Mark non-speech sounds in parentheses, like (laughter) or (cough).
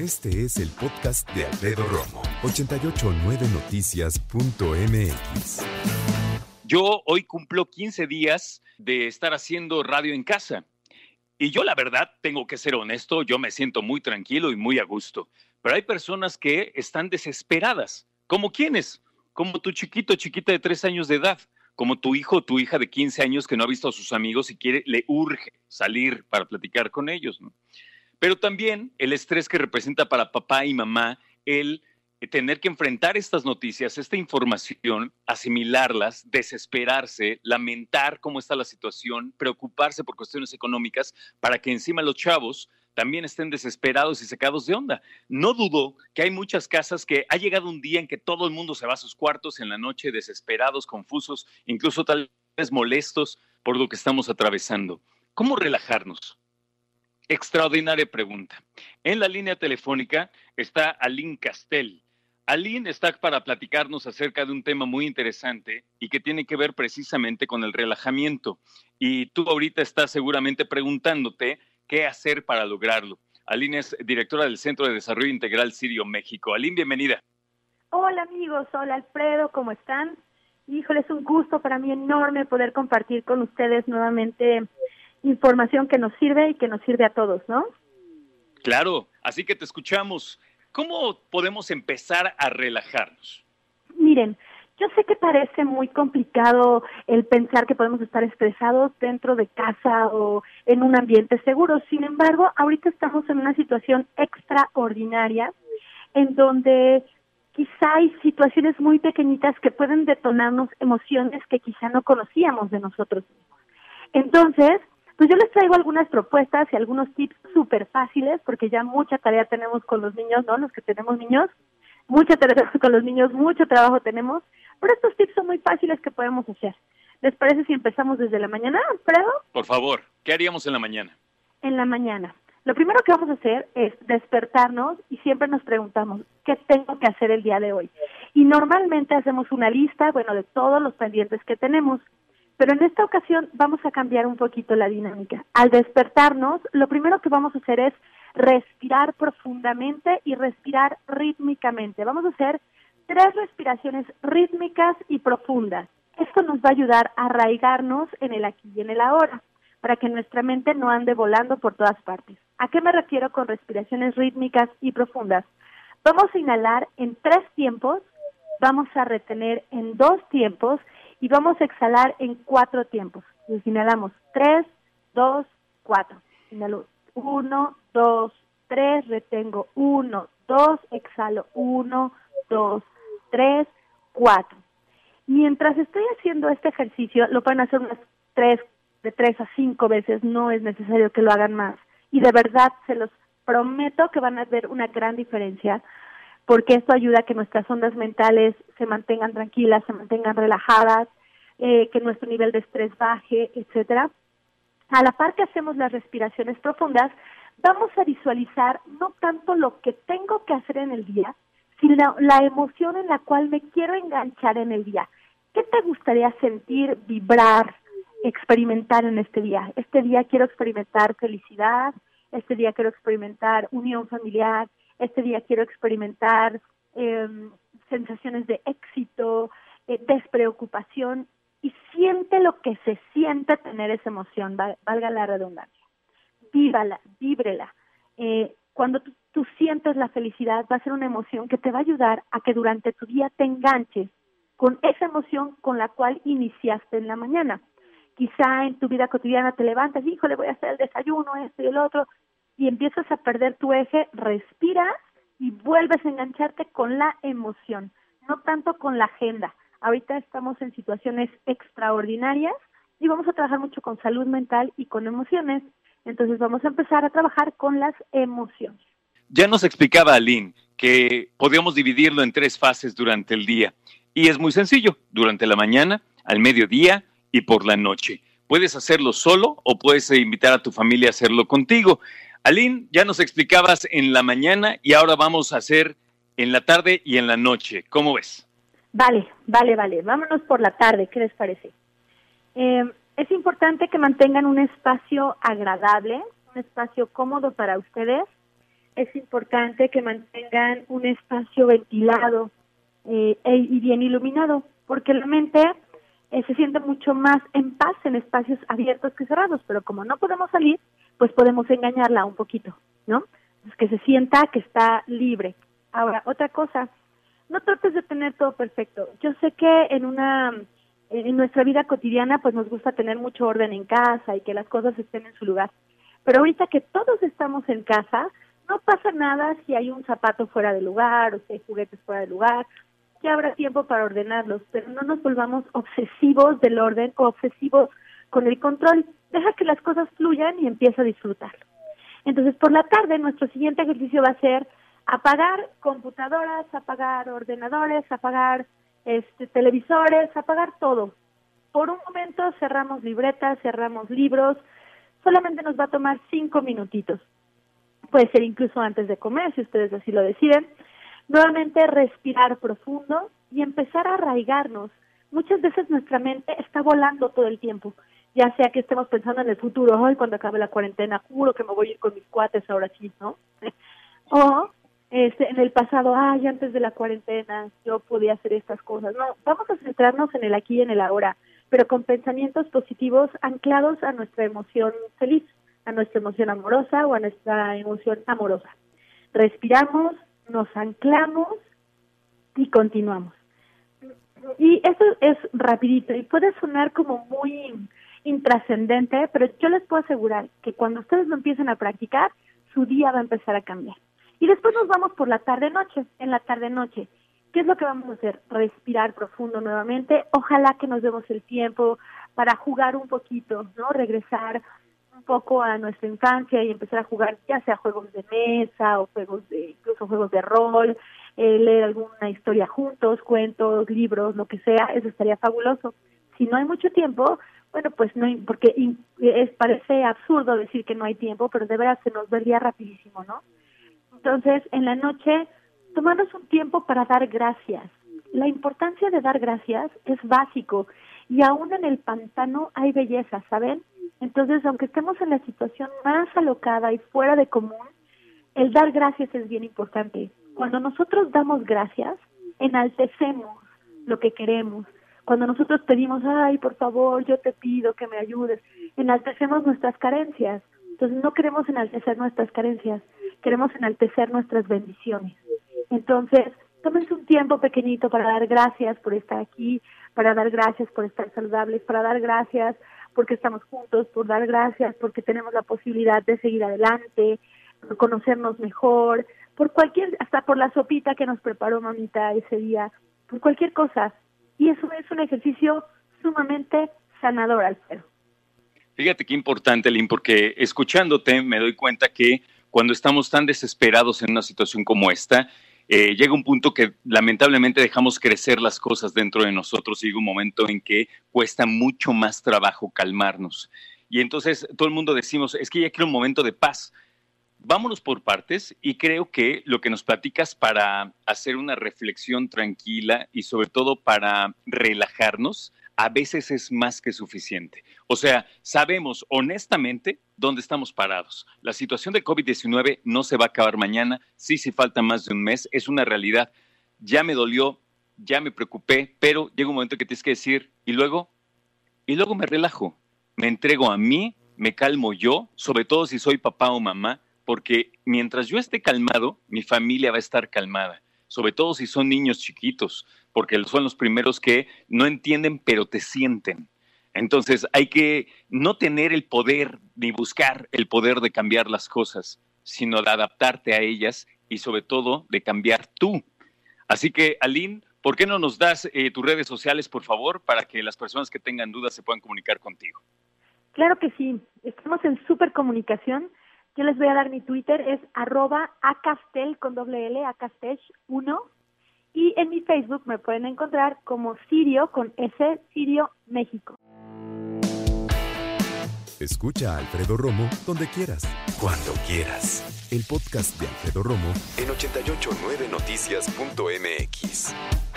Este es el podcast de Alfredo Romo, 889noticias.mx. Yo hoy cumplo 15 días de estar haciendo radio en casa. Y yo la verdad, tengo que ser honesto, yo me siento muy tranquilo y muy a gusto. Pero hay personas que están desesperadas. ¿Como quiénes? Como tu chiquito, chiquita de tres años de edad como tu hijo o tu hija de 15 años que no ha visto a sus amigos y quiere, le urge salir para platicar con ellos. Pero también el estrés que representa para papá y mamá el tener que enfrentar estas noticias, esta información, asimilarlas, desesperarse, lamentar cómo está la situación, preocuparse por cuestiones económicas, para que encima los chavos también estén desesperados y secados de onda. No dudo que hay muchas casas que ha llegado un día en que todo el mundo se va a sus cuartos en la noche desesperados, confusos, incluso tal vez molestos por lo que estamos atravesando. ¿Cómo relajarnos? Extraordinaria pregunta. En la línea telefónica está Aline Castel. Aline está para platicarnos acerca de un tema muy interesante y que tiene que ver precisamente con el relajamiento. Y tú ahorita estás seguramente preguntándote qué hacer para lograrlo. Aline es directora del Centro de Desarrollo Integral Sirio México. Aline, bienvenida. Hola amigos, hola Alfredo, ¿cómo están? Híjole, es un gusto para mí enorme poder compartir con ustedes nuevamente información que nos sirve y que nos sirve a todos, ¿no? Claro, así que te escuchamos. ¿Cómo podemos empezar a relajarnos? Miren, yo sé que parece muy complicado el pensar que podemos estar estresados dentro de casa o en un ambiente seguro. Sin embargo, ahorita estamos en una situación extraordinaria en donde quizá hay situaciones muy pequeñitas que pueden detonarnos emociones que quizá no conocíamos de nosotros mismos. Entonces, pues yo les traigo algunas propuestas y algunos tips súper fáciles, porque ya mucha tarea tenemos con los niños, ¿no? Los que tenemos niños, mucha tarea (laughs) con los niños, mucho trabajo tenemos, pero estos tips son muy fáciles que podemos hacer. ¿Les parece si empezamos desde la mañana, Alfredo? Por favor, ¿qué haríamos en la mañana? En la mañana. Lo primero que vamos a hacer es despertarnos y siempre nos preguntamos, ¿qué tengo que hacer el día de hoy? Y normalmente hacemos una lista, bueno, de todos los pendientes que tenemos. Pero en esta ocasión vamos a cambiar un poquito la dinámica. Al despertarnos, lo primero que vamos a hacer es respirar profundamente y respirar rítmicamente. Vamos a hacer tres respiraciones rítmicas y profundas. Esto nos va a ayudar a arraigarnos en el aquí y en el ahora, para que nuestra mente no ande volando por todas partes. ¿A qué me refiero con respiraciones rítmicas y profundas? Vamos a inhalar en tres tiempos, vamos a retener en dos tiempos y vamos a exhalar en cuatro tiempos. inhalamos tres, dos, cuatro. Inhalo uno, dos, tres, retengo uno, dos, exhalo uno, dos, tres, cuatro. Mientras estoy haciendo este ejercicio, lo pueden hacer unas tres, de tres a cinco veces, no es necesario que lo hagan más. Y de verdad se los prometo que van a ver una gran diferencia porque esto ayuda a que nuestras ondas mentales se mantengan tranquilas, se mantengan relajadas, eh, que nuestro nivel de estrés baje, etcétera. A la par que hacemos las respiraciones profundas, vamos a visualizar no tanto lo que tengo que hacer en el día, sino la emoción en la cual me quiero enganchar en el día. ¿Qué te gustaría sentir, vibrar, experimentar en este día? Este día quiero experimentar felicidad, este día quiero experimentar unión familiar, este día quiero experimentar em, sensaciones de éxito, eh, despreocupación y siente lo que se siente tener esa emoción, valga la redundancia. Vívala, víbrela. Eh, cuando tú, tú, sientes la felicidad, va a ser una emoción que te va a ayudar a que durante tu día te enganches con esa emoción con la cual iniciaste en la mañana. Quizá en tu vida cotidiana te levantas, híjole, voy a hacer el desayuno, esto y el otro, y empiezas a perder tu eje, respiras y vuelves a engancharte con la emoción, no tanto con la agenda. Ahorita estamos en situaciones extraordinarias y vamos a trabajar mucho con salud mental y con emociones. Entonces vamos a empezar a trabajar con las emociones. Ya nos explicaba Aline que podíamos dividirlo en tres fases durante el día. Y es muy sencillo, durante la mañana, al mediodía y por la noche. Puedes hacerlo solo o puedes invitar a tu familia a hacerlo contigo. Aline, ya nos explicabas en la mañana y ahora vamos a hacer en la tarde y en la noche. ¿Cómo ves? Vale, vale, vale. Vámonos por la tarde, ¿qué les parece? Eh, es importante que mantengan un espacio agradable, un espacio cómodo para ustedes. es importante que mantengan un espacio ventilado eh, e, y bien iluminado, porque la mente eh, se siente mucho más en paz en espacios abiertos que cerrados, pero como no podemos salir, pues podemos engañarla un poquito, ¿no? Es que se sienta que está libre. Ahora, otra cosa, no trates de tener todo perfecto. Yo sé que en una en nuestra vida cotidiana pues nos gusta tener mucho orden en casa y que las cosas estén en su lugar. Pero ahorita que todos estamos en casa, no pasa nada si hay un zapato fuera de lugar o si hay juguetes fuera de lugar. Ya habrá tiempo para ordenarlos, pero no nos volvamos obsesivos del orden o obsesivos con el control. Deja que las cosas fluyan y empieza a disfrutarlo. Entonces, por la tarde, nuestro siguiente ejercicio va a ser apagar computadoras, apagar ordenadores, apagar este, televisores, apagar todo. Por un momento cerramos libretas, cerramos libros, solamente nos va a tomar cinco minutitos. Puede ser incluso antes de comer, si ustedes así lo deciden. Nuevamente respirar profundo y empezar a arraigarnos. Muchas veces nuestra mente está volando todo el tiempo, ya sea que estemos pensando en el futuro, hoy cuando acabe la cuarentena, juro que me voy a ir con mis cuates ahora sí, ¿no? (laughs) o este, en el pasado, ay, antes de la cuarentena yo podía hacer estas cosas. No, vamos a centrarnos en el aquí y en el ahora, pero con pensamientos positivos anclados a nuestra emoción feliz, a nuestra emoción amorosa o a nuestra emoción amorosa. Respiramos, nos anclamos y continuamos. Y eso es rapidito y puede sonar como muy intrascendente, pero yo les puedo asegurar que cuando ustedes lo empiecen a practicar, su día va a empezar a cambiar. Y después nos vamos por la tarde-noche, en la tarde-noche. ¿Qué es lo que vamos a hacer? Respirar profundo nuevamente. Ojalá que nos demos el tiempo para jugar un poquito, ¿no? Regresar un poco a nuestra infancia y empezar a jugar ya sea juegos de mesa o juegos de, incluso juegos de rol, eh, leer alguna historia juntos, cuentos, libros, lo que sea, eso estaría fabuloso. Si no hay mucho tiempo, bueno, pues no, porque es, parece absurdo decir que no hay tiempo, pero de verdad se nos vería rapidísimo, ¿no? Entonces, en la noche, tomarnos un tiempo para dar gracias. La importancia de dar gracias es básico y aún en el pantano hay belleza, ¿saben? Entonces, aunque estemos en la situación más alocada y fuera de común, el dar gracias es bien importante. Cuando nosotros damos gracias, enaltecemos lo que queremos. Cuando nosotros pedimos, ay, por favor, yo te pido que me ayudes, enaltecemos nuestras carencias. Entonces, no queremos enaltecer nuestras carencias, queremos enaltecer nuestras bendiciones. Entonces, tómense un tiempo pequeñito para dar gracias por estar aquí, para dar gracias por estar saludables, para dar gracias porque estamos juntos, por dar gracias porque tenemos la posibilidad de seguir adelante, por conocernos mejor, por cualquier, hasta por la sopita que nos preparó mamita ese día, por cualquier cosa. Y eso es un ejercicio sumamente sanador, Alfredo. Fíjate qué importante, Lynn, porque escuchándote me doy cuenta que cuando estamos tan desesperados en una situación como esta, eh, llega un punto que lamentablemente dejamos crecer las cosas dentro de nosotros y llega un momento en que cuesta mucho más trabajo calmarnos. Y entonces todo el mundo decimos, es que ya quiero un momento de paz. Vámonos por partes y creo que lo que nos platicas para hacer una reflexión tranquila y sobre todo para relajarnos, a veces es más que suficiente. O sea, sabemos honestamente dónde estamos parados. La situación de COVID-19 no se va a acabar mañana, sí, sí falta más de un mes, es una realidad. Ya me dolió, ya me preocupé, pero llega un momento que tienes que decir, y luego, y luego me relajo, me entrego a mí, me calmo yo, sobre todo si soy papá o mamá, porque mientras yo esté calmado, mi familia va a estar calmada sobre todo si son niños chiquitos, porque son los primeros que no entienden, pero te sienten. Entonces hay que no tener el poder ni buscar el poder de cambiar las cosas, sino de adaptarte a ellas y sobre todo de cambiar tú. Así que, Aline, ¿por qué no nos das eh, tus redes sociales, por favor, para que las personas que tengan dudas se puedan comunicar contigo? Claro que sí, estamos en super comunicación yo les voy a dar mi Twitter, es arroba acastel con doble L, acastech 1. Y en mi Facebook me pueden encontrar como Sirio con S, Sirio México. Escucha a Alfredo Romo donde quieras. Cuando quieras. El podcast de Alfredo Romo en 889noticias.mx.